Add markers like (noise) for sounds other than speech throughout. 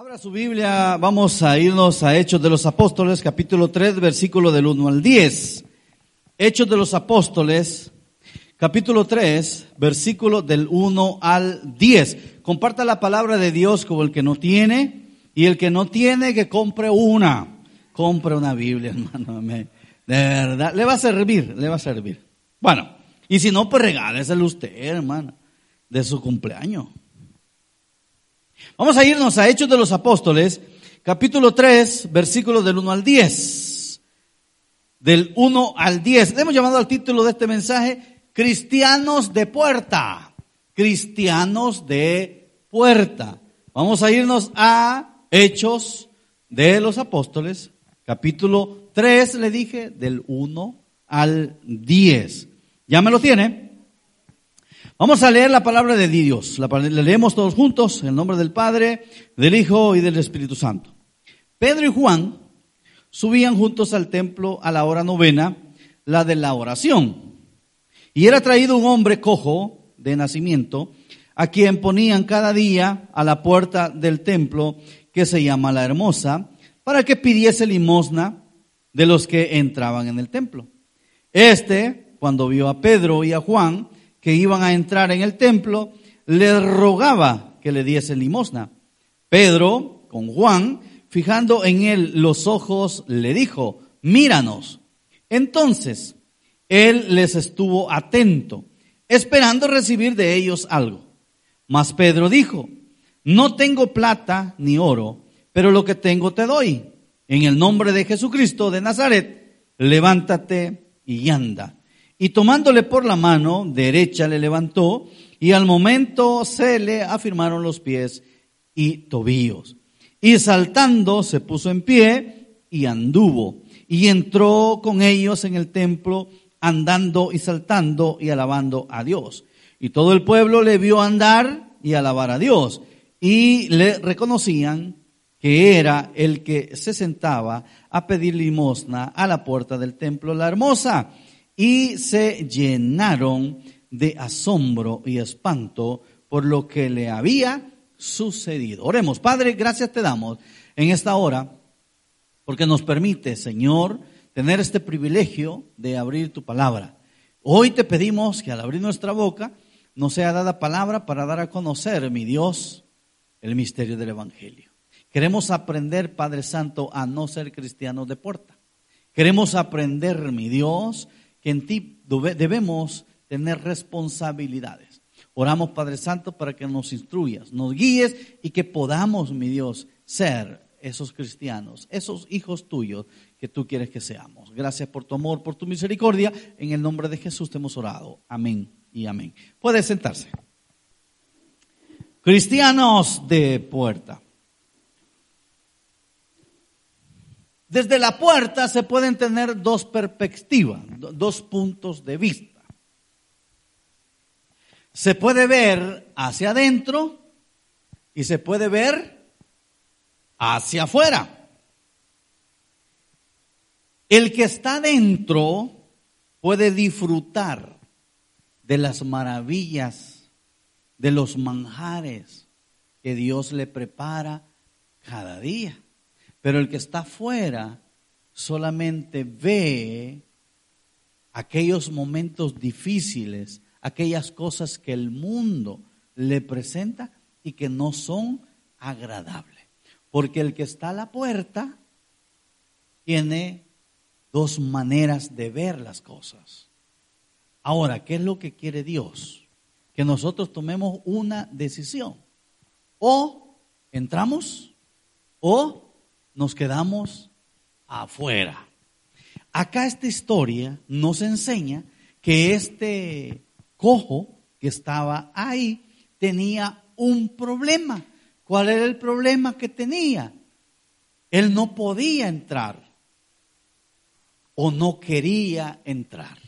Abra su Biblia, vamos a irnos a Hechos de los Apóstoles, capítulo 3, versículo del 1 al 10. Hechos de los Apóstoles, capítulo 3, versículo del 1 al 10. Comparta la palabra de Dios como el que no tiene y el que no tiene que compre una. Compre una Biblia, (laughs) hermano. De verdad, le va a servir, le va a servir. Bueno, y si no, pues regáleselo usted, hermano, de su cumpleaños. Vamos a irnos a Hechos de los Apóstoles, capítulo 3, versículos del 1 al 10. Del 1 al 10. Le hemos llamado al título de este mensaje, Cristianos de Puerta. Cristianos de Puerta. Vamos a irnos a Hechos de los Apóstoles, capítulo 3, le dije, del 1 al 10. ¿Ya me lo tiene? Vamos a leer la palabra de Dios. La, leemos todos juntos en nombre del Padre, del Hijo y del Espíritu Santo. Pedro y Juan subían juntos al templo a la hora novena, la de la oración. Y era traído un hombre cojo de nacimiento, a quien ponían cada día a la puerta del templo, que se llama la Hermosa, para que pidiese limosna de los que entraban en el templo. Este, cuando vio a Pedro y a Juan, que iban a entrar en el templo, le rogaba que le diese limosna. Pedro, con Juan, fijando en él los ojos, le dijo, míranos. Entonces, él les estuvo atento, esperando recibir de ellos algo. Mas Pedro dijo, no tengo plata ni oro, pero lo que tengo te doy. En el nombre de Jesucristo de Nazaret, levántate y anda. Y tomándole por la mano derecha le levantó y al momento se le afirmaron los pies y tobillos. Y saltando se puso en pie y anduvo. Y entró con ellos en el templo andando y saltando y alabando a Dios. Y todo el pueblo le vio andar y alabar a Dios. Y le reconocían que era el que se sentaba a pedir limosna a la puerta del templo, la hermosa y se llenaron de asombro y espanto por lo que le había sucedido. Oremos, Padre, gracias te damos en esta hora porque nos permite, Señor, tener este privilegio de abrir tu palabra. Hoy te pedimos que al abrir nuestra boca nos sea dada palabra para dar a conocer, mi Dios, el misterio del Evangelio. Queremos aprender, Padre Santo, a no ser cristianos de puerta. Queremos aprender, mi Dios, que en ti debemos tener responsabilidades. Oramos, Padre Santo, para que nos instruyas, nos guíes y que podamos, mi Dios, ser esos cristianos, esos hijos tuyos que tú quieres que seamos. Gracias por tu amor, por tu misericordia. En el nombre de Jesús te hemos orado. Amén y amén. Puede sentarse. Cristianos de puerta. Desde la puerta se pueden tener dos perspectivas, dos puntos de vista. Se puede ver hacia adentro y se puede ver hacia afuera. El que está dentro puede disfrutar de las maravillas, de los manjares que Dios le prepara cada día. Pero el que está afuera solamente ve aquellos momentos difíciles, aquellas cosas que el mundo le presenta y que no son agradables. Porque el que está a la puerta tiene dos maneras de ver las cosas. Ahora, ¿qué es lo que quiere Dios? Que nosotros tomemos una decisión. O entramos o nos quedamos afuera. Acá esta historia nos enseña que este cojo que estaba ahí tenía un problema. ¿Cuál era el problema que tenía? Él no podía entrar o no quería entrar.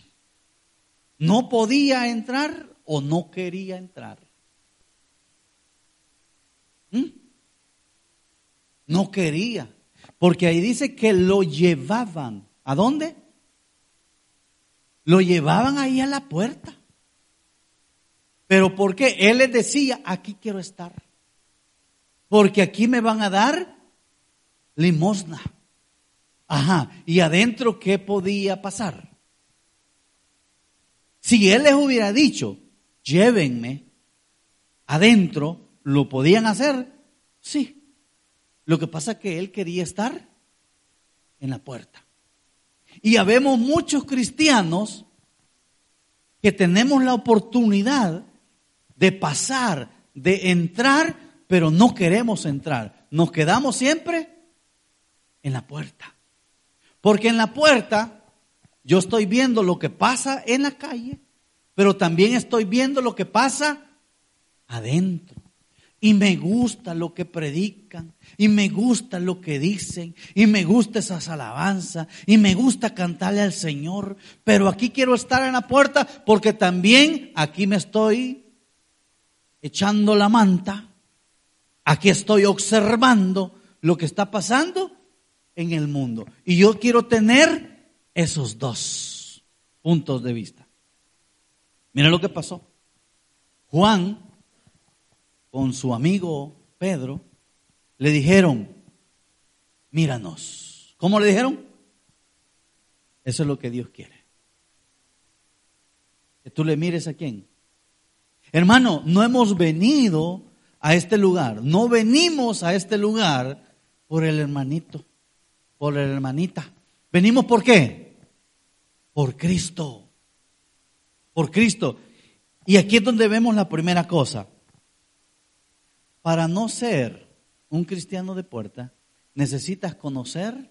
No podía entrar o no quería entrar. ¿Mm? No quería. Porque ahí dice que lo llevaban. ¿A dónde? Lo llevaban ahí a la puerta. Pero porque Él les decía, aquí quiero estar. porque aquí me van a dar limosna. Ajá, ¿y adentro qué podía pasar? Si él les hubiera dicho, llévenme adentro, ¿lo podían hacer? Sí. Lo que pasa es que él quería estar en la puerta. Y habemos muchos cristianos que tenemos la oportunidad de pasar, de entrar, pero no queremos entrar. Nos quedamos siempre en la puerta. Porque en la puerta yo estoy viendo lo que pasa en la calle, pero también estoy viendo lo que pasa adentro. Y me gusta lo que predican, y me gusta lo que dicen, y me gusta esas alabanzas, y me gusta cantarle al Señor. Pero aquí quiero estar en la puerta porque también aquí me estoy echando la manta, aquí estoy observando lo que está pasando en el mundo. Y yo quiero tener esos dos puntos de vista. Mira lo que pasó. Juan, con su amigo Pedro, le dijeron, míranos. ¿Cómo le dijeron? Eso es lo que Dios quiere. Que tú le mires a quién. Hermano, no hemos venido a este lugar, no venimos a este lugar por el hermanito por la hermanita. ¿Venimos por qué? Por Cristo. Por Cristo. Y aquí es donde vemos la primera cosa. Para no ser un cristiano de puerta, necesitas conocer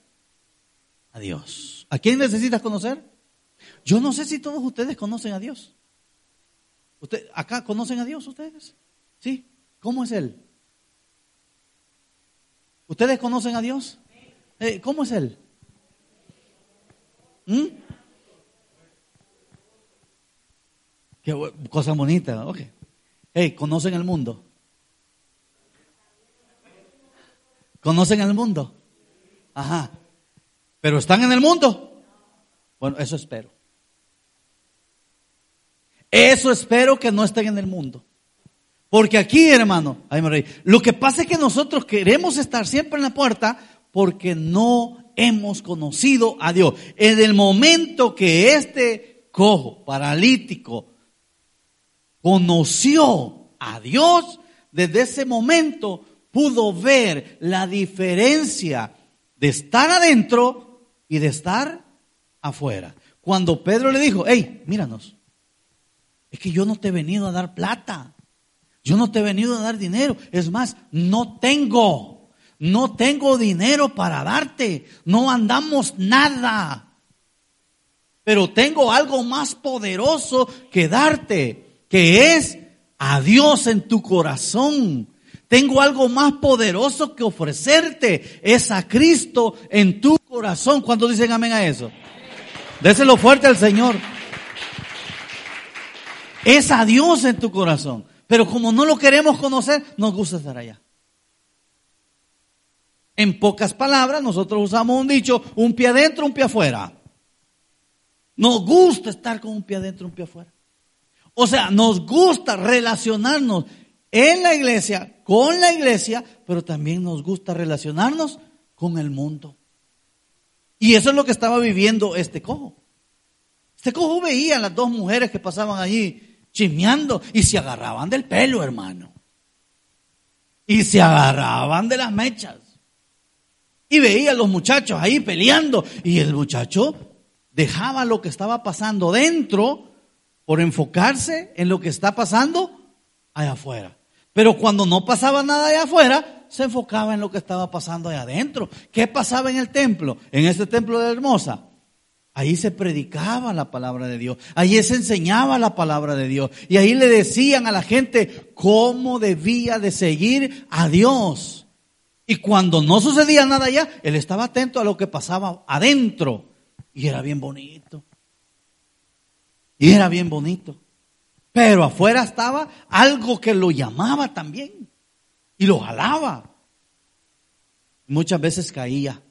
a Dios. ¿A quién necesitas conocer? Yo no sé si todos ustedes conocen a Dios. ¿Usted, ¿Acá conocen a Dios ustedes? ¿Sí? ¿Cómo es Él? ¿Ustedes conocen a Dios? Eh, ¿Cómo es él? ¿Mm? Qué cosa bonita. Ok. Hey, ¿conocen el mundo? ¿Conocen el mundo? Ajá. ¿Pero están en el mundo? Bueno, eso espero. Eso espero que no estén en el mundo. Porque aquí, hermano, ahí me. Lo que pasa es que nosotros queremos estar siempre en la puerta porque no hemos conocido a Dios. En el momento que este cojo, paralítico, conoció a Dios, desde ese momento pudo ver la diferencia de estar adentro y de estar afuera. Cuando Pedro le dijo, hey, míranos, es que yo no te he venido a dar plata, yo no te he venido a dar dinero, es más, no tengo no tengo dinero para darte, no andamos nada, pero tengo algo más poderoso que darte, que es a Dios en tu corazón. Tengo algo más poderoso que ofrecerte, es a Cristo en tu corazón. ¿Cuántos dicen amén a eso? Déselo fuerte al Señor. Es a Dios en tu corazón. Pero como no lo queremos conocer, nos gusta estar allá. En pocas palabras, nosotros usamos un dicho, un pie adentro, un pie afuera. Nos gusta estar con un pie adentro, un pie afuera. O sea, nos gusta relacionarnos en la iglesia, con la iglesia, pero también nos gusta relacionarnos con el mundo. Y eso es lo que estaba viviendo este cojo. Este cojo veía a las dos mujeres que pasaban allí chismeando y se agarraban del pelo, hermano. Y se agarraban de las mechas. Y veía a los muchachos ahí peleando. Y el muchacho dejaba lo que estaba pasando dentro por enfocarse en lo que está pasando allá afuera. Pero cuando no pasaba nada allá afuera, se enfocaba en lo que estaba pasando allá adentro. ¿Qué pasaba en el templo? En este templo de Hermosa. Ahí se predicaba la palabra de Dios, ahí se enseñaba la palabra de Dios y ahí le decían a la gente cómo debía de seguir a Dios. Y cuando no sucedía nada allá, él estaba atento a lo que pasaba adentro. Y era bien bonito. Y era bien bonito. Pero afuera estaba algo que lo llamaba también. Y lo jalaba. Muchas veces caía.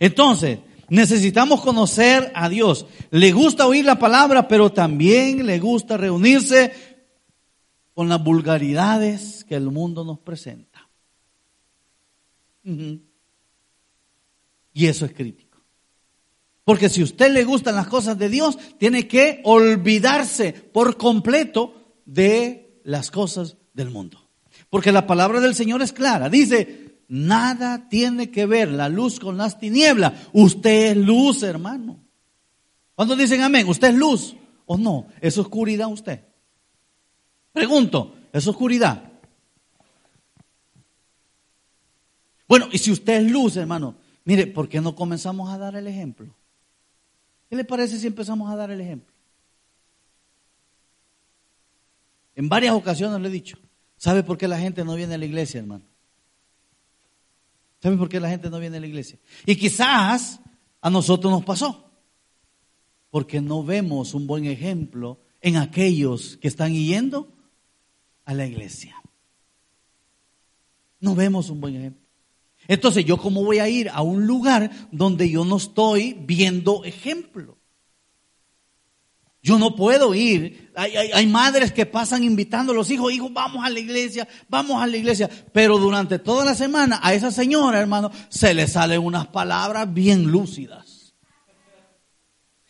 Entonces, necesitamos conocer a Dios. Le gusta oír la palabra, pero también le gusta reunirse con las vulgaridades que el mundo nos presenta. Y eso es crítico. Porque si a usted le gustan las cosas de Dios, tiene que olvidarse por completo de las cosas del mundo. Porque la palabra del Señor es clara. Dice, nada tiene que ver la luz con las tinieblas. Usted es luz, hermano. ¿Cuándo dicen amén? ¿Usted es luz o no? ¿Es oscuridad usted? Pregunto, ¿es oscuridad? Bueno, y si usted es luz, hermano, mire, ¿por qué no comenzamos a dar el ejemplo? ¿Qué le parece si empezamos a dar el ejemplo? En varias ocasiones le he dicho, ¿sabe por qué la gente no viene a la iglesia, hermano? ¿Sabe por qué la gente no viene a la iglesia? Y quizás a nosotros nos pasó, porque no vemos un buen ejemplo en aquellos que están yendo a la iglesia. No vemos un buen ejemplo. Entonces, ¿yo cómo voy a ir a un lugar donde yo no estoy viendo ejemplo? Yo no puedo ir. Hay, madres que pasan invitando a los hijos, hijos, vamos a la iglesia, vamos a la iglesia. Pero durante toda la semana a esa señora, hermano, se le salen unas palabras bien lúcidas.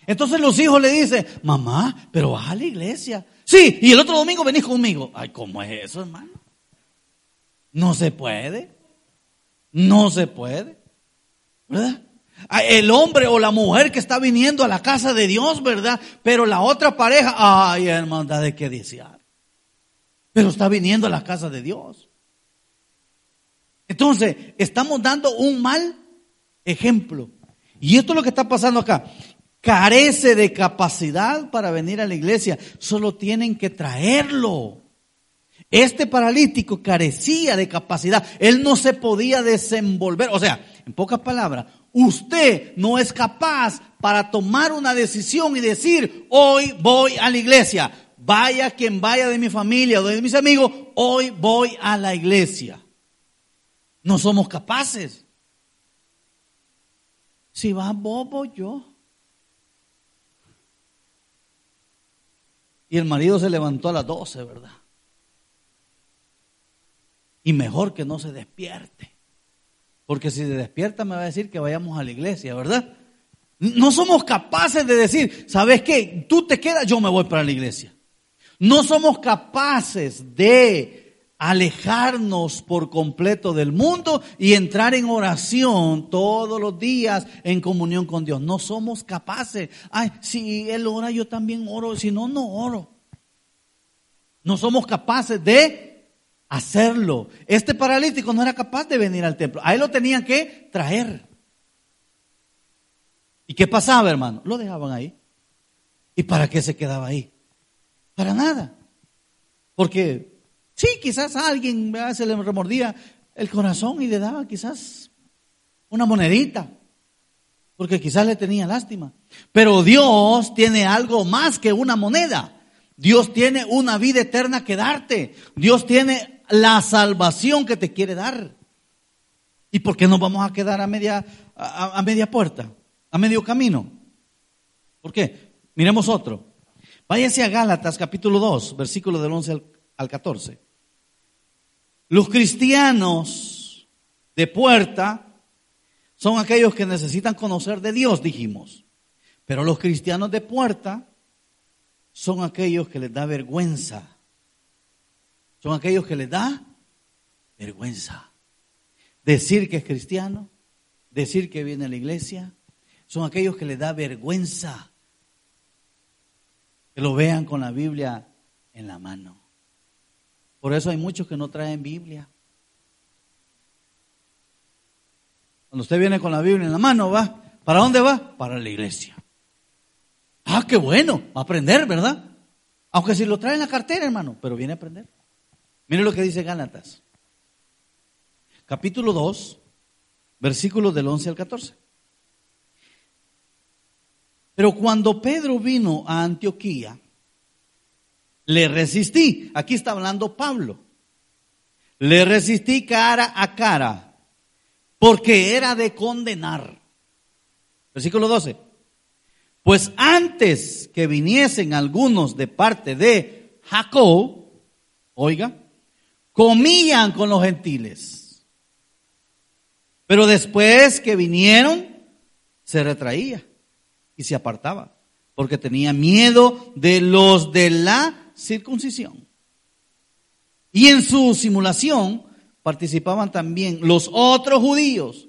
Entonces los hijos le dicen, mamá, pero vas a la iglesia. Sí, y el otro domingo venís conmigo. Ay, ¿cómo es eso, hermano? No se puede. No se puede. ¿Verdad? Ah, el hombre o la mujer que está viniendo a la casa de Dios, ¿verdad? Pero la otra pareja, ay, hermandad de qué desear. Pero está viniendo a la casa de Dios. Entonces, estamos dando un mal ejemplo. Y esto es lo que está pasando acá. Carece de capacidad para venir a la iglesia. Solo tienen que traerlo. Este paralítico carecía de capacidad. Él no se podía desenvolver. O sea, en pocas palabras, usted no es capaz para tomar una decisión y decir, hoy voy a la iglesia. Vaya quien vaya de mi familia o de mis amigos, hoy voy a la iglesia. No somos capaces. Si va bobo yo. Y el marido se levantó a las 12, ¿verdad? Y mejor que no se despierte. Porque si se despierta me va a decir que vayamos a la iglesia, ¿verdad? No somos capaces de decir, ¿sabes qué? Tú te quedas, yo me voy para la iglesia. No somos capaces de alejarnos por completo del mundo y entrar en oración todos los días en comunión con Dios. No somos capaces. Ay, si Él ora, yo también oro. Si no, no oro. No somos capaces de hacerlo. Este paralítico no era capaz de venir al templo. A él lo tenían que traer. ¿Y qué pasaba, hermano? Lo dejaban ahí. ¿Y para qué se quedaba ahí? Para nada. Porque sí, quizás alguien se le remordía el corazón y le daba quizás una monedita. Porque quizás le tenía lástima. Pero Dios tiene algo más que una moneda. Dios tiene una vida eterna que darte. Dios tiene la salvación que te quiere dar. ¿Y por qué nos vamos a quedar a media, a, media puerta, a medio camino? ¿Por qué? Miremos otro. Váyase a Gálatas capítulo 2, versículo del 11 al, al 14. Los cristianos de puerta son aquellos que necesitan conocer de Dios, dijimos. Pero los cristianos de puerta son aquellos que les da vergüenza son aquellos que les da vergüenza. Decir que es cristiano, decir que viene a la iglesia, son aquellos que les da vergüenza que lo vean con la Biblia en la mano. Por eso hay muchos que no traen Biblia. Cuando usted viene con la Biblia en la mano, va. ¿Para dónde va? Para la iglesia. Ah, qué bueno, va a aprender, ¿verdad? Aunque si lo trae en la cartera, hermano, pero viene a aprender. Mire lo que dice Gálatas. Capítulo 2, versículos del 11 al 14. Pero cuando Pedro vino a Antioquía, le resistí. Aquí está hablando Pablo. Le resistí cara a cara, porque era de condenar. Versículo 12. Pues antes que viniesen algunos de parte de Jacob, oiga, comían con los gentiles. Pero después que vinieron, se retraía y se apartaba, porque tenía miedo de los de la circuncisión. Y en su simulación participaban también los otros judíos,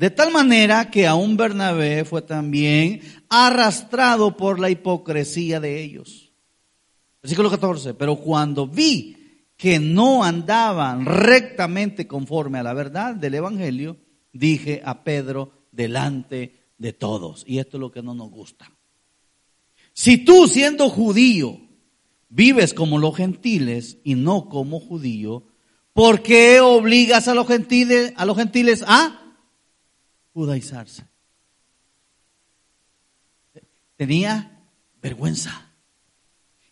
de tal manera que aún Bernabé fue también arrastrado por la hipocresía de ellos. Versículo 14, pero cuando vi que no andaban rectamente conforme a la verdad del Evangelio, dije a Pedro delante de todos. Y esto es lo que no nos gusta. Si tú siendo judío vives como los gentiles y no como judío, ¿por qué obligas a los gentiles a, los gentiles a judaizarse? Tenía vergüenza.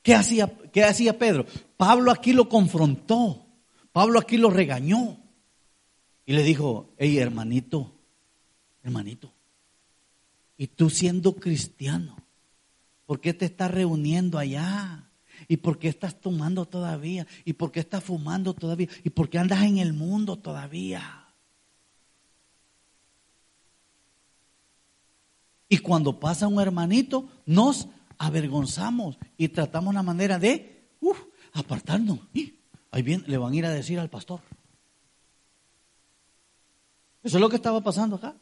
¿Qué hacía, ¿Qué hacía Pedro? Pablo aquí lo confrontó. Pablo aquí lo regañó. Y le dijo, hey hermanito, hermanito, y tú siendo cristiano, ¿por qué te estás reuniendo allá? ¿Y por qué estás tomando todavía? ¿Y por qué estás fumando todavía? ¿Y por qué andas en el mundo todavía? Y cuando pasa un hermanito, nos avergonzamos y tratamos la manera de apartarnos. Ahí bien, le van a ir a decir al pastor. Eso es lo que estaba pasando acá.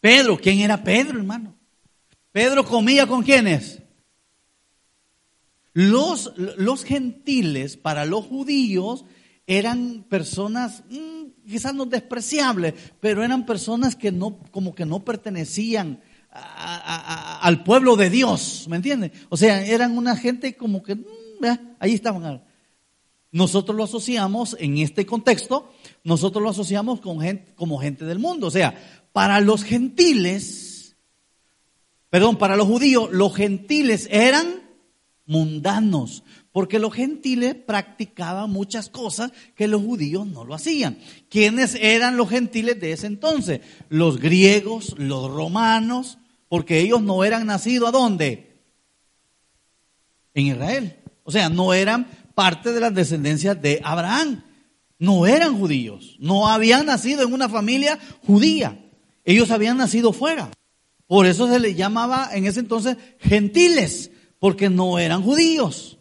Pedro, ¿quién era Pedro, hermano? Pedro comía con quiénes? Los, los gentiles para los judíos eran personas mm, quizás no despreciables, pero eran personas que no, como que no pertenecían al pueblo de Dios, ¿me entiendes? O sea, eran una gente como que, mm, ahí estaban. Nosotros lo asociamos en este contexto, nosotros lo asociamos con gente, como gente del mundo. O sea, para los gentiles, perdón, para los judíos, los gentiles eran mundanos, porque los gentiles practicaban muchas cosas que los judíos no lo hacían. ¿Quiénes eran los gentiles de ese entonces? Los griegos, los romanos, porque ellos no eran nacidos a dónde? En Israel. O sea, no eran parte de las descendencias de Abraham. No eran judíos, no habían nacido en una familia judía. Ellos habían nacido fuera. Por eso se les llamaba en ese entonces gentiles, porque no eran judíos.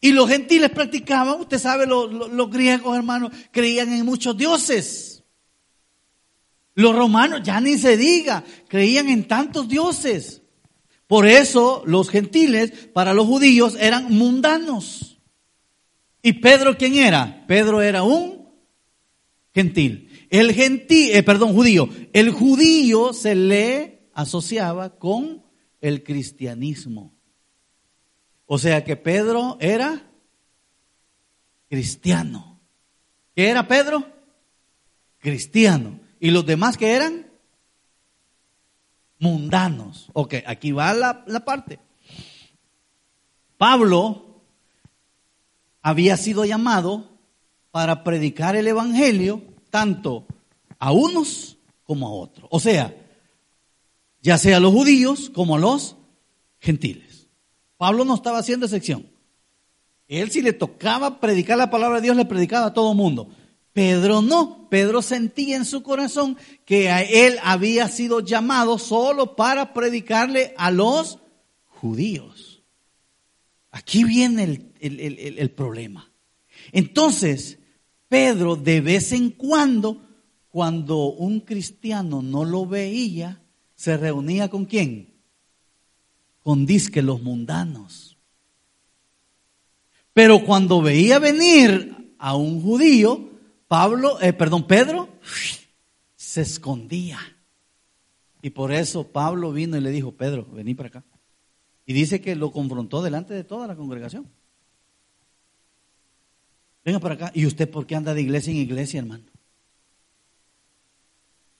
Y los gentiles practicaban, usted sabe, los, griegos hermanos creían en muchos dioses. Los romanos, ya ni se diga, creían en tantos dioses. Por eso los gentiles para los judíos eran mundanos. ¿Y Pedro quién era? Pedro era un gentil. El gentil, eh, perdón, judío. El judío se le asociaba con el cristianismo. O sea que Pedro era cristiano. ¿Qué era Pedro? Cristiano. ¿Y los demás que eran? Mundanos. Ok, aquí va la, la parte. Pablo había sido llamado para predicar el Evangelio tanto a unos como a otros. O sea, ya sea a los judíos como a los gentiles. Pablo no estaba haciendo excepción. Él si le tocaba predicar la palabra de Dios, le predicaba a todo el mundo. Pedro no. Pedro sentía en su corazón que a él había sido llamado solo para predicarle a los judíos. Aquí viene el el, problema. Entonces, Pedro de vez en cuando, cuando un cristiano no lo veía, se reunía con quién? Con disque los mundanos. Pero cuando veía venir a un judío, Pablo, eh, perdón, Pedro, se escondía. Y por eso Pablo vino y le dijo, Pedro, vení para acá. Y dice que lo confrontó delante de toda la congregación. Venga para acá. ¿Y usted por qué anda de iglesia en iglesia, hermano?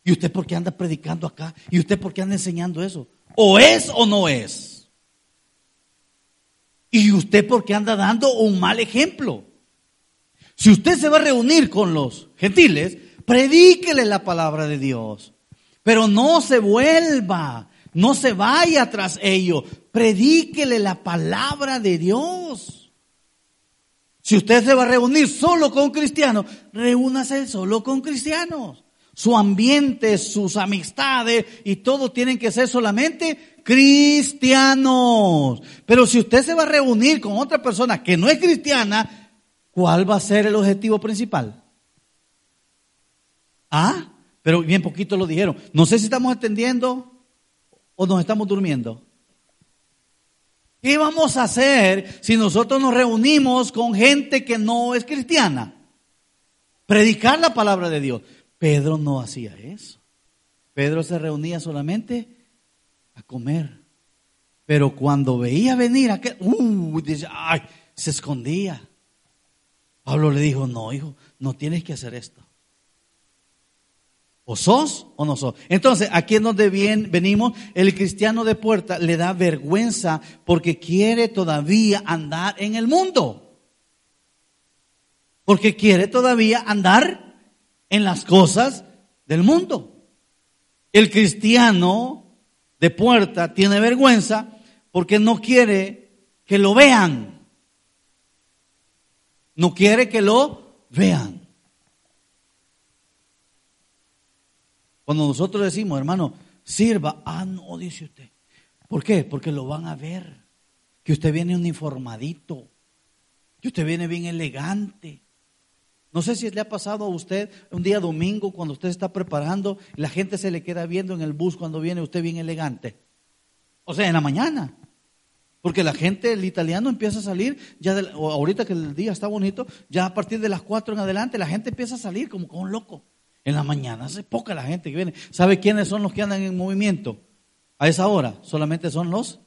¿Y usted por qué anda predicando acá? ¿Y usted por qué anda enseñando eso? ¿O es o no es? ¿Y usted por qué anda dando un mal ejemplo? Si usted se va a reunir con los gentiles, predíquele la palabra de Dios. Pero no se vuelva, no se vaya tras ellos. Predíquele la palabra de Dios. Si usted se va a reunir solo con cristianos, reúnase solo con cristianos. Su ambiente, sus amistades y todo tienen que ser solamente cristianos. Pero si usted se va a reunir con otra persona que no es cristiana, ¿cuál va a ser el objetivo principal? Ah, pero bien poquito lo dijeron. No sé si estamos entendiendo o nos estamos durmiendo. ¿Qué vamos a hacer si nosotros nos reunimos con gente que no es cristiana? Predicar la palabra de Dios. Pedro no hacía eso. Pedro se reunía solamente a comer. Pero cuando veía venir aquel, uh, se escondía. Pablo le dijo, no, hijo, no tienes que hacer esto. O sos o no sos. Entonces, aquí es donde bien, venimos. El cristiano de puerta le da vergüenza porque quiere todavía andar en el mundo. Porque quiere todavía andar en las cosas del mundo. El cristiano de puerta tiene vergüenza porque no quiere que lo vean. No quiere que lo vean. Cuando nosotros decimos, hermano, sirva, ah, no, dice usted. ¿Por qué? Porque lo van a ver. Que usted viene uniformadito. Que usted viene bien elegante. No sé si le ha pasado a usted un día domingo cuando usted está preparando, la gente se le queda viendo en el bus cuando viene usted bien elegante. O sea, en la mañana. Porque la gente, el italiano empieza a salir, ya ahorita que el día está bonito, ya a partir de las 4 en adelante, la gente empieza a salir como, como un loco. En la mañana, hace poca la gente que viene. ¿Sabe quiénes son los que andan en movimiento? A esa hora, solamente son los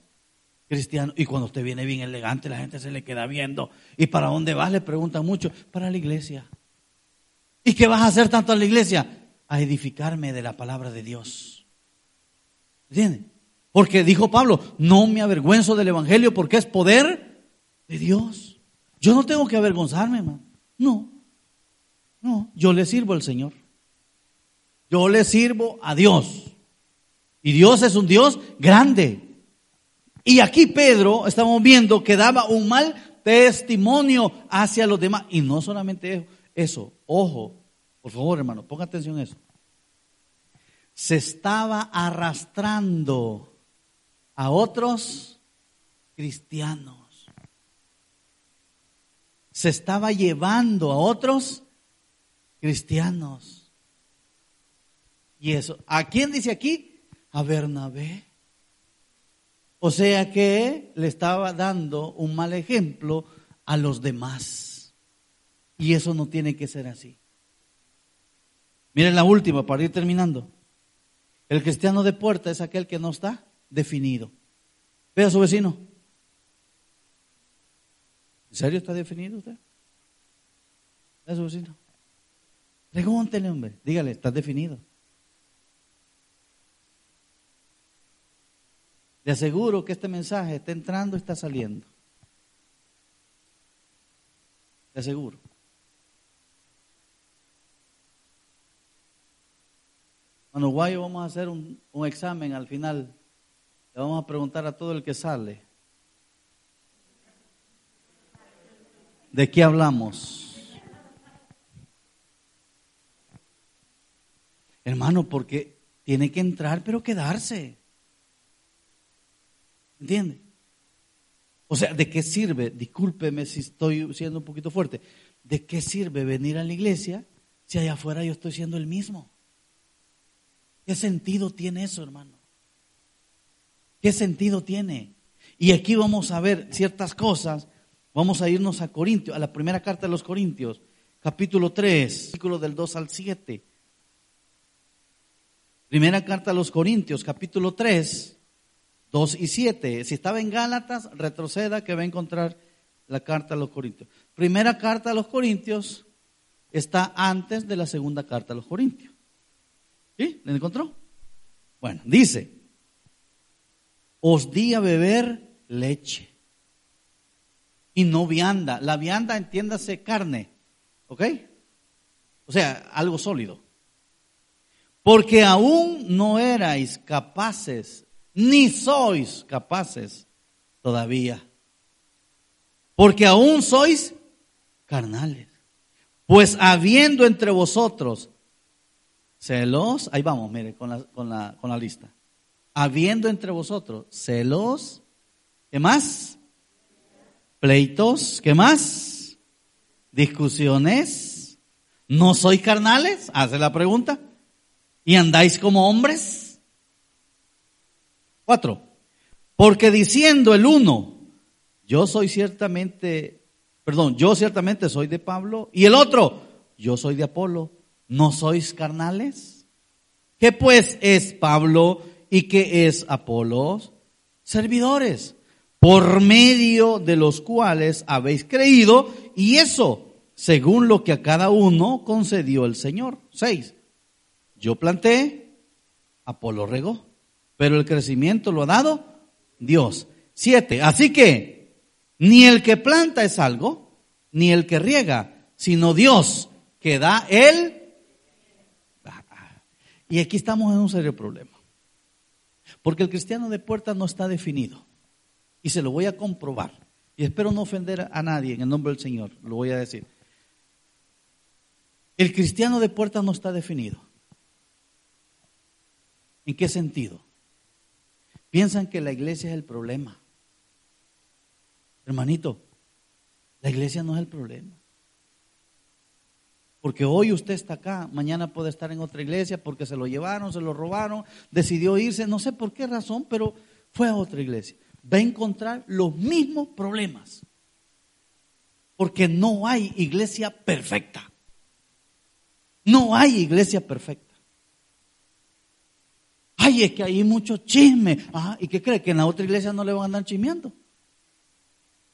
cristianos. Y cuando usted viene bien elegante, la gente se le queda viendo. ¿Y para dónde vas? Le preguntan mucho. Para la iglesia. ¿Y qué vas a hacer tanto a la iglesia? A edificarme de la palabra de Dios. ¿Entienden? Porque dijo Pablo, no me avergüenzo del Evangelio porque es poder de Dios. Yo no tengo que avergonzarme, hermano. No. No, yo le sirvo al Señor. Yo le sirvo a Dios. Y Dios es un Dios grande. Y aquí Pedro, estamos viendo que daba un mal testimonio hacia los demás. Y no solamente eso, ojo, por favor hermano, ponga atención a eso. Se estaba arrastrando a otros cristianos. Se estaba llevando a otros cristianos. Y eso, ¿a quién dice aquí? A Bernabé. O sea que le estaba dando un mal ejemplo a los demás. Y eso no tiene que ser así. Miren la última para ir terminando. El cristiano de puerta es aquel que no está definido. Ve a su vecino. ¿En serio está definido usted? Ve a su vecino. Pregúntele, hombre. Dígale, ¿está definido? Le aseguro que este mensaje está entrando y está saliendo. Le aseguro. En Uruguay vamos a hacer un, un examen al final. Le vamos a preguntar a todo el que sale. ¿De qué hablamos? Hermano, porque tiene que entrar pero quedarse. ¿Entiende? O sea, ¿de qué sirve? Discúlpeme si estoy siendo un poquito fuerte. ¿De qué sirve venir a la iglesia si allá afuera yo estoy siendo el mismo? ¿Qué sentido tiene eso, hermano? ¿Qué sentido tiene? Y aquí vamos a ver ciertas cosas. Vamos a irnos a Corintios, a la primera carta de los Corintios, capítulo 3, versículos del 2 al 7. Primera carta a los Corintios, capítulo 3, 2 y 7. Si estaba en Gálatas, retroceda que va a encontrar la carta a los Corintios. Primera carta a los Corintios está antes de la segunda carta a los Corintios. ¿Sí? ¿Le encontró? Bueno, dice, os di a beber leche y no vianda. La vianda, entiéndase, carne, ¿ok? O sea, algo sólido. Porque aún no erais capaces ni sois capaces todavía. Porque aún sois carnales. Pues habiendo entre vosotros celos, ahí vamos, mire, con la, con la, con la lista. Habiendo entre vosotros celos, ¿qué más? Pleitos, ¿qué más? Discusiones. ¿No sois carnales? Hace la pregunta. ¿Y andáis como hombres? Cuatro. Porque diciendo el uno, yo soy ciertamente, perdón, yo ciertamente soy de Pablo, y el otro, yo soy de Apolo, ¿no sois carnales? ¿Qué pues es Pablo y qué es Apolo? Servidores, por medio de los cuales habéis creído, y eso según lo que a cada uno concedió el Señor. Seis. Yo planté, Apolo regó, pero el crecimiento lo ha dado Dios. Siete. Así que ni el que planta es algo, ni el que riega, sino Dios que da el... Y aquí estamos en un serio problema. Porque el cristiano de puerta no está definido. Y se lo voy a comprobar. Y espero no ofender a nadie en el nombre del Señor. Lo voy a decir. El cristiano de puerta no está definido. ¿En qué sentido? Piensan que la iglesia es el problema. Hermanito, la iglesia no es el problema. Porque hoy usted está acá, mañana puede estar en otra iglesia porque se lo llevaron, se lo robaron, decidió irse, no sé por qué razón, pero fue a otra iglesia. Va a encontrar los mismos problemas. Porque no hay iglesia perfecta. No hay iglesia perfecta. Ay, es que hay mucho chisme. Ah, ¿Y qué cree? ¿Que en la otra iglesia no le van a andar chismeando?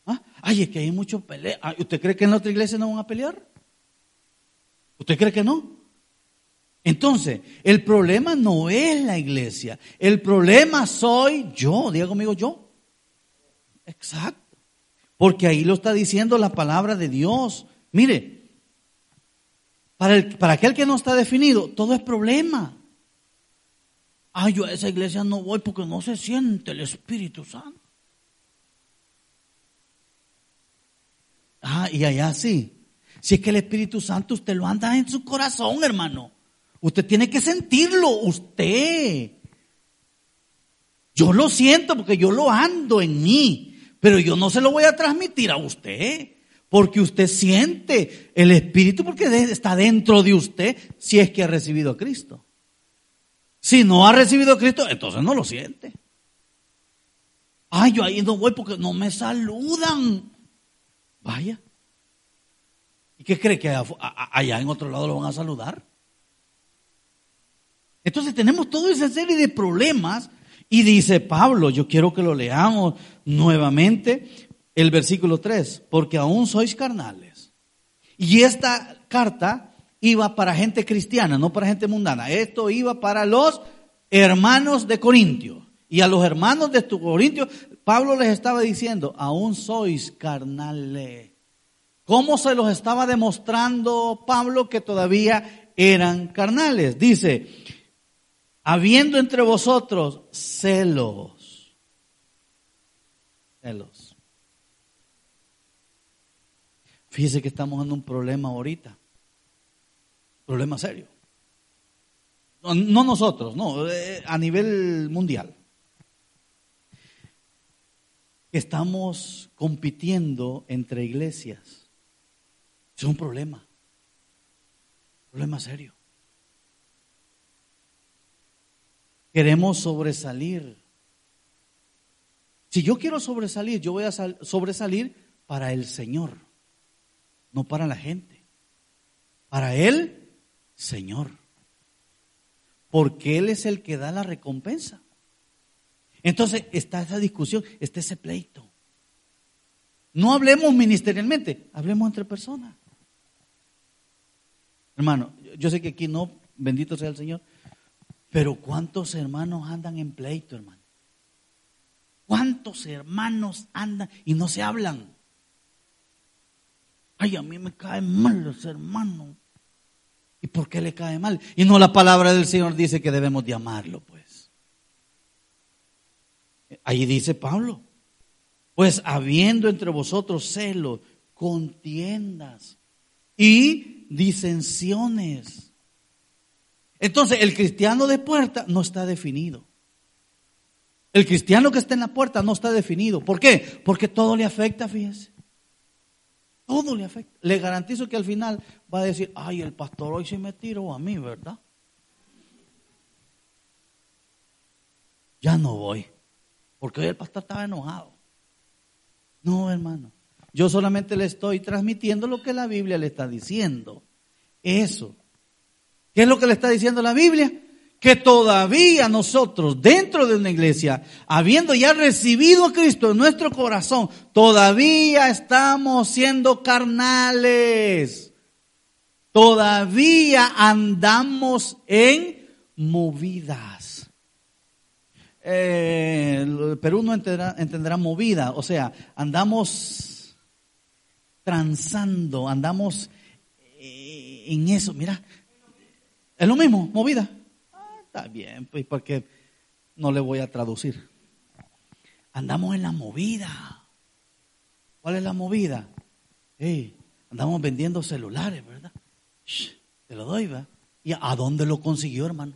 ¿Ah? Ay, es que hay mucho pelea. Ah, ¿Usted cree que en la otra iglesia no van a pelear? ¿Usted cree que no? Entonces, el problema no es la iglesia. El problema soy yo. Diga conmigo yo. Exacto. Porque ahí lo está diciendo la palabra de Dios. Mire, para, el, para aquel que no está definido, todo es problema. Ay, yo a esa iglesia no voy porque no se siente el Espíritu Santo. Ah, y allá sí. Si es que el Espíritu Santo usted lo anda en su corazón, hermano. Usted tiene que sentirlo, usted. Yo lo siento porque yo lo ando en mí, pero yo no se lo voy a transmitir a usted. Porque usted siente el Espíritu porque está dentro de usted si es que ha recibido a Cristo. Si no ha recibido a Cristo, entonces no lo siente. Ay, yo ahí no voy porque no me saludan. Vaya. ¿Y qué cree que allá en otro lado lo van a saludar? Entonces tenemos toda esa serie de problemas y dice Pablo, yo quiero que lo leamos nuevamente, el versículo 3, porque aún sois carnales. Y esta carta iba para gente cristiana, no para gente mundana. Esto iba para los hermanos de Corintio. Y a los hermanos de Corintio, Pablo les estaba diciendo, aún sois carnales. ¿Cómo se los estaba demostrando Pablo que todavía eran carnales? Dice, habiendo entre vosotros celos. Celos. Fíjese que estamos en un problema ahorita. Problema serio. No, nosotros, no, eh, a nivel mundial. Estamos compitiendo entre iglesias. Es un problema. Problema serio. Queremos sobresalir. Si yo quiero sobresalir, yo voy a sobresalir para el Señor, no para la gente. Para Él Señor. Porque Él es el que da la recompensa. Entonces está esa discusión, está ese pleito. No hablemos ministerialmente, hablemos entre personas. Hermano, yo sé que aquí no, bendito sea el Señor, pero ¿cuántos hermanos andan en pleito, hermano? ¿Cuántos hermanos andan y no se hablan? Ay, a mí me caen mal los hermanos. ¿Y por qué le cae mal? Y no la palabra del Señor dice que debemos de amarlo, pues. Ahí dice Pablo, pues habiendo entre vosotros celos, contiendas y disensiones. Entonces, el cristiano de puerta no está definido. El cristiano que está en la puerta no está definido. ¿Por qué? Porque todo le afecta, fíjese. Todo le afecta. Le garantizo que al final va a decir, ay, el pastor hoy se me tiró a mí, ¿verdad? Ya no voy. Porque hoy el pastor estaba enojado. No, hermano. Yo solamente le estoy transmitiendo lo que la Biblia le está diciendo. Eso. ¿Qué es lo que le está diciendo la Biblia? que todavía nosotros dentro de una iglesia, habiendo ya recibido a Cristo en nuestro corazón, todavía estamos siendo carnales. Todavía andamos en movidas. Eh, Perú no entenderá, entenderá movida, o sea, andamos transando, andamos eh, en eso. Mira, es lo mismo, movida. Está bien, pues porque no le voy a traducir. Andamos en la movida. ¿Cuál es la movida? andamos vendiendo celulares, ¿verdad? te lo doy, ¿verdad? ¿Y a dónde lo consiguió, hermano?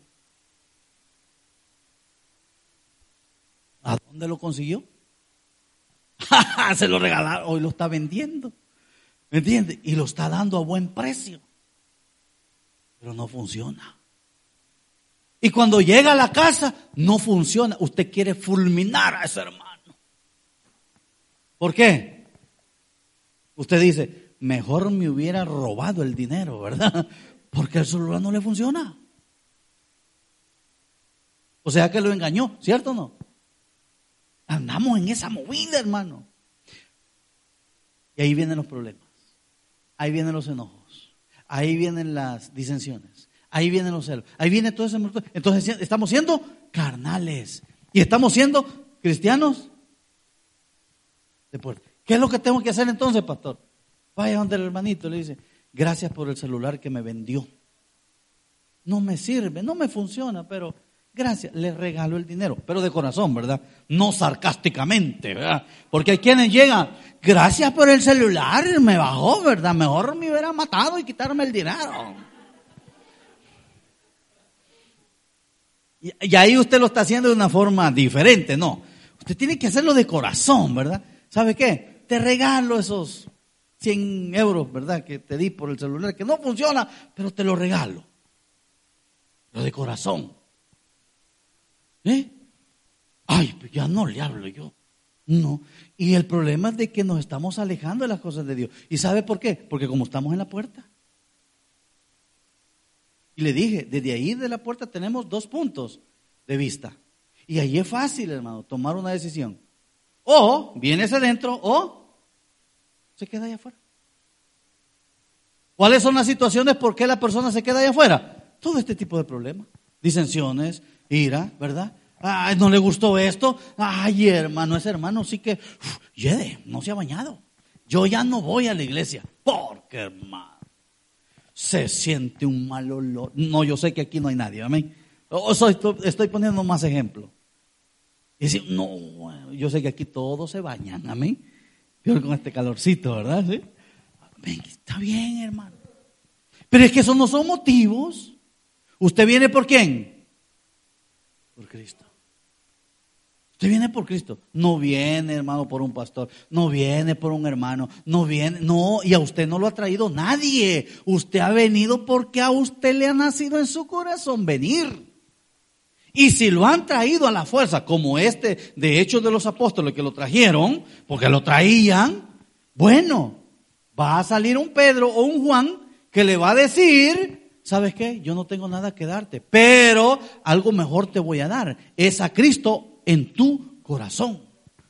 ¿A dónde lo consiguió? (laughs) Se lo regalaron, hoy lo está vendiendo. ¿Me entiende? Y lo está dando a buen precio. Pero no funciona. Y cuando llega a la casa, no funciona. Usted quiere fulminar a ese hermano. ¿Por qué? Usted dice, mejor me hubiera robado el dinero, ¿verdad? (laughs) Porque el celular no le funciona. O sea que lo engañó, ¿cierto o no? Andamos en esa movida, hermano. Y ahí vienen los problemas. Ahí vienen los enojos. Ahí vienen las disensiones. Ahí vienen los celos. Ahí viene todo ese. Entonces estamos siendo carnales. Y estamos siendo cristianos de puerta. ¿Qué es lo que tengo que hacer entonces, pastor? Vaya donde el hermanito le dice, gracias por el celular que me vendió. No me sirve, no me funciona, pero gracias, le regalo el dinero, pero de corazón, ¿verdad? No sarcásticamente, ¿verdad? Porque hay quienes llegan, gracias por el celular, me bajó, ¿verdad? Mejor me hubiera matado y quitarme el dinero. Y, ahí usted lo está haciendo de una forma diferente, no. Usted tiene que hacerlo de corazón, ¿verdad? ¿Sabe qué? Te regalo esos 100 euros, ¿verdad? Que te di por el celular, que no funciona, pero te lo regalo. Lo de corazón. ¿Eh? Ay, pues ya no le hablo yo. No. Y el problema es de que nos estamos alejando de las cosas de Dios. ¿Y sabe por qué? Porque como estamos en la puerta. Y le dije, desde ahí de la puerta tenemos dos puntos de vista. Y ahí es fácil, hermano, tomar una decisión. O vienes adentro o se queda allá afuera. ¿Cuáles son las situaciones por qué la persona se queda allá afuera? Todo este tipo de problemas. Disensiones, ira, ¿verdad? Ay, no le gustó esto. Ay, hermano, ese hermano sí que, yede, no se ha bañado. Yo ya no voy a la iglesia. Porque, hermano se siente un mal olor. No, yo sé que aquí no hay nadie, amén. Estoy, poniendo más ejemplos. Y no, yo sé que aquí todos se bañan, amén. Con este calorcito, ¿verdad? Está bien, hermano. Pero es que esos no son motivos. ¿Usted viene por quién? Por Cristo. Usted viene por Cristo. No viene, hermano, por un pastor. No viene por un hermano. No viene. No, y a usted no lo ha traído nadie. Usted ha venido porque a usted le ha nacido en su corazón venir. Y si lo han traído a la fuerza, como este de Hechos de los Apóstoles que lo trajeron, porque lo traían, bueno, va a salir un Pedro o un Juan que le va a decir, ¿sabes qué? Yo no tengo nada que darte, pero algo mejor te voy a dar. Es a Cristo en tu corazón.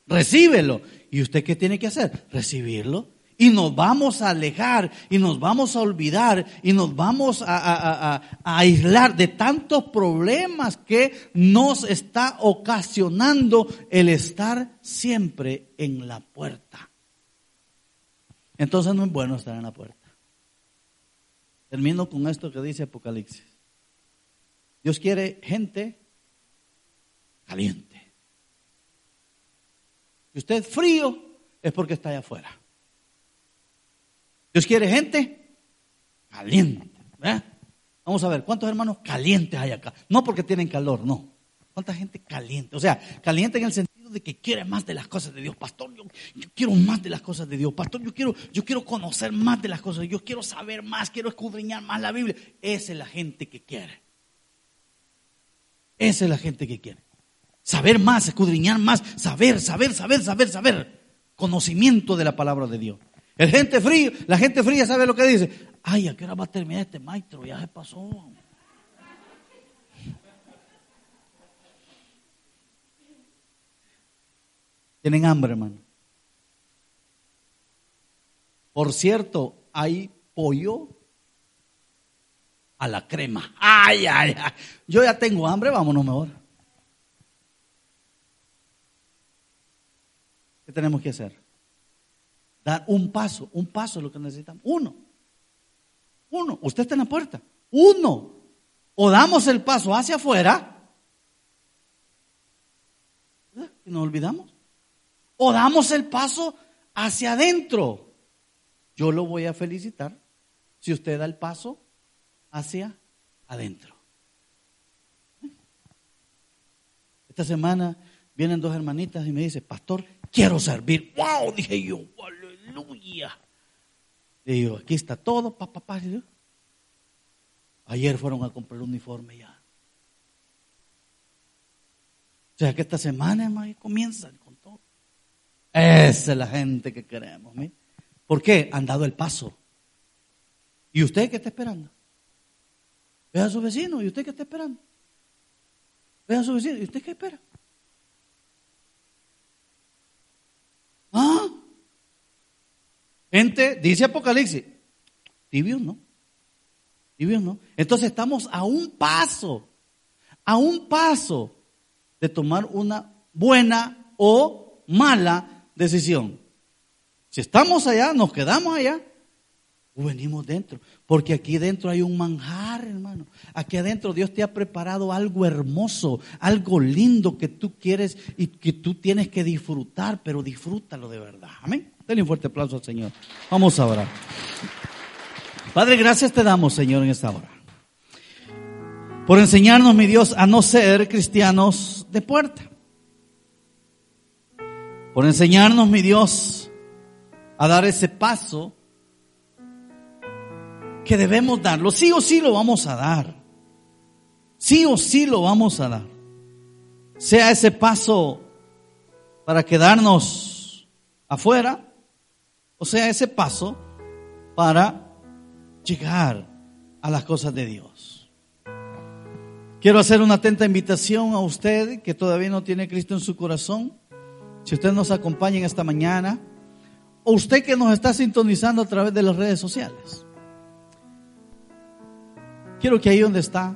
Recíbelo. ¿Y usted qué tiene que hacer? Recibirlo. Y nos vamos a alejar y nos vamos a olvidar y nos vamos a, aislar de tantos problemas que nos está ocasionando el estar siempre en la puerta. Entonces no es bueno estar en la puerta. Termino con esto que dice Apocalipsis. Dios quiere gente caliente. Si usted es frío, es porque está allá afuera. Dios quiere gente caliente. Vamos a ver, ¿cuántos hermanos calientes hay acá? No porque tienen calor, no. ¿Cuánta gente caliente? O sea, caliente en el sentido de que quiere más de las cosas de Dios. Pastor, yo, quiero más de las cosas de Dios. Pastor, yo quiero, yo quiero conocer más de las cosas. Yo quiero saber más, quiero escudriñar más la Biblia. Esa es la gente que quiere. Esa es la gente que quiere. Saber más, escudriñar más, saber, saber, saber, saber, saber. Conocimiento de la palabra de Dios. El gente frío, la gente fría sabe lo que dice. Ay, ¿a qué hora va a terminar este maestro? Ya se pasó. Tienen hambre, hermano. Por cierto, hay pollo a la crema. Ay, ay, ay. Yo ya tengo hambre, vámonos mejor. ¿Qué tenemos que hacer? Dar un paso, un paso es lo que necesitamos. Uno. Uno. Usted está en la puerta. Uno. O damos el paso hacia afuera. Y nos olvidamos o damos el paso hacia adentro. Yo lo voy a felicitar si usted da el paso hacia adentro. Esta semana vienen dos hermanitas y me dicen, pastor, quiero servir. ¡Wow! Dije yo, aleluya. Le digo, aquí está todo, papá, papá. Ayer fueron a comprar un uniforme ya. O sea que esta semana, hermano, comienzan esa es la gente que queremos. ¿Por qué? Han dado el paso. ¿Y usted qué está esperando? Ve a su vecino. ¿Y usted qué está esperando? Ve a su vecino. ¿Y usted qué espera? ¿Ah? Gente, dice Apocalipsis, tibios no. Tibios no. Entonces estamos a un paso, a un paso de tomar una buena o mala decisión. Si estamos allá, nos quedamos allá o venimos dentro. Porque aquí dentro hay un manjar, hermano. Aquí adentro Dios te ha preparado algo hermoso, algo lindo que tú quieres y que tú tienes que disfrutar, pero disfrútalo de verdad. Amén. Denle un fuerte aplauso al Señor. Vamos a orar. Padre, gracias te damos, Señor, en esta hora. Por enseñarnos, mi Dios, a no ser cristianos de puerta por enseñarnos, mi Dios, a dar ese paso que debemos darlo. Sí o sí lo vamos a dar. Sí o sí lo vamos a dar. Sea ese paso para quedarnos afuera, o sea ese paso para llegar a las cosas de Dios. Quiero hacer una atenta invitación a usted que todavía no tiene Cristo en su corazón si usted nos acompaña en esta mañana, o usted que nos está sintonizando a través de las redes sociales. Quiero que ahí donde está,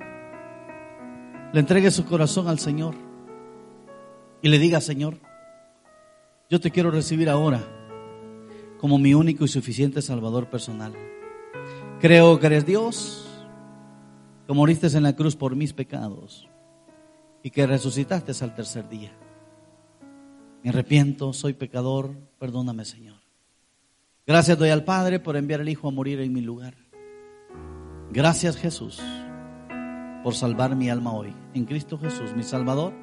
le entregue su corazón al Señor y le diga, Señor, yo te quiero recibir ahora como mi único y suficiente Salvador personal. Creo que eres Dios, que moriste en la cruz por mis pecados y que resucitaste al tercer día. Me arrepiento, soy pecador, perdóname Señor. Gracias doy al Padre por enviar al Hijo a morir en mi lugar. Gracias Jesús por salvar mi alma hoy. En Cristo Jesús, mi Salvador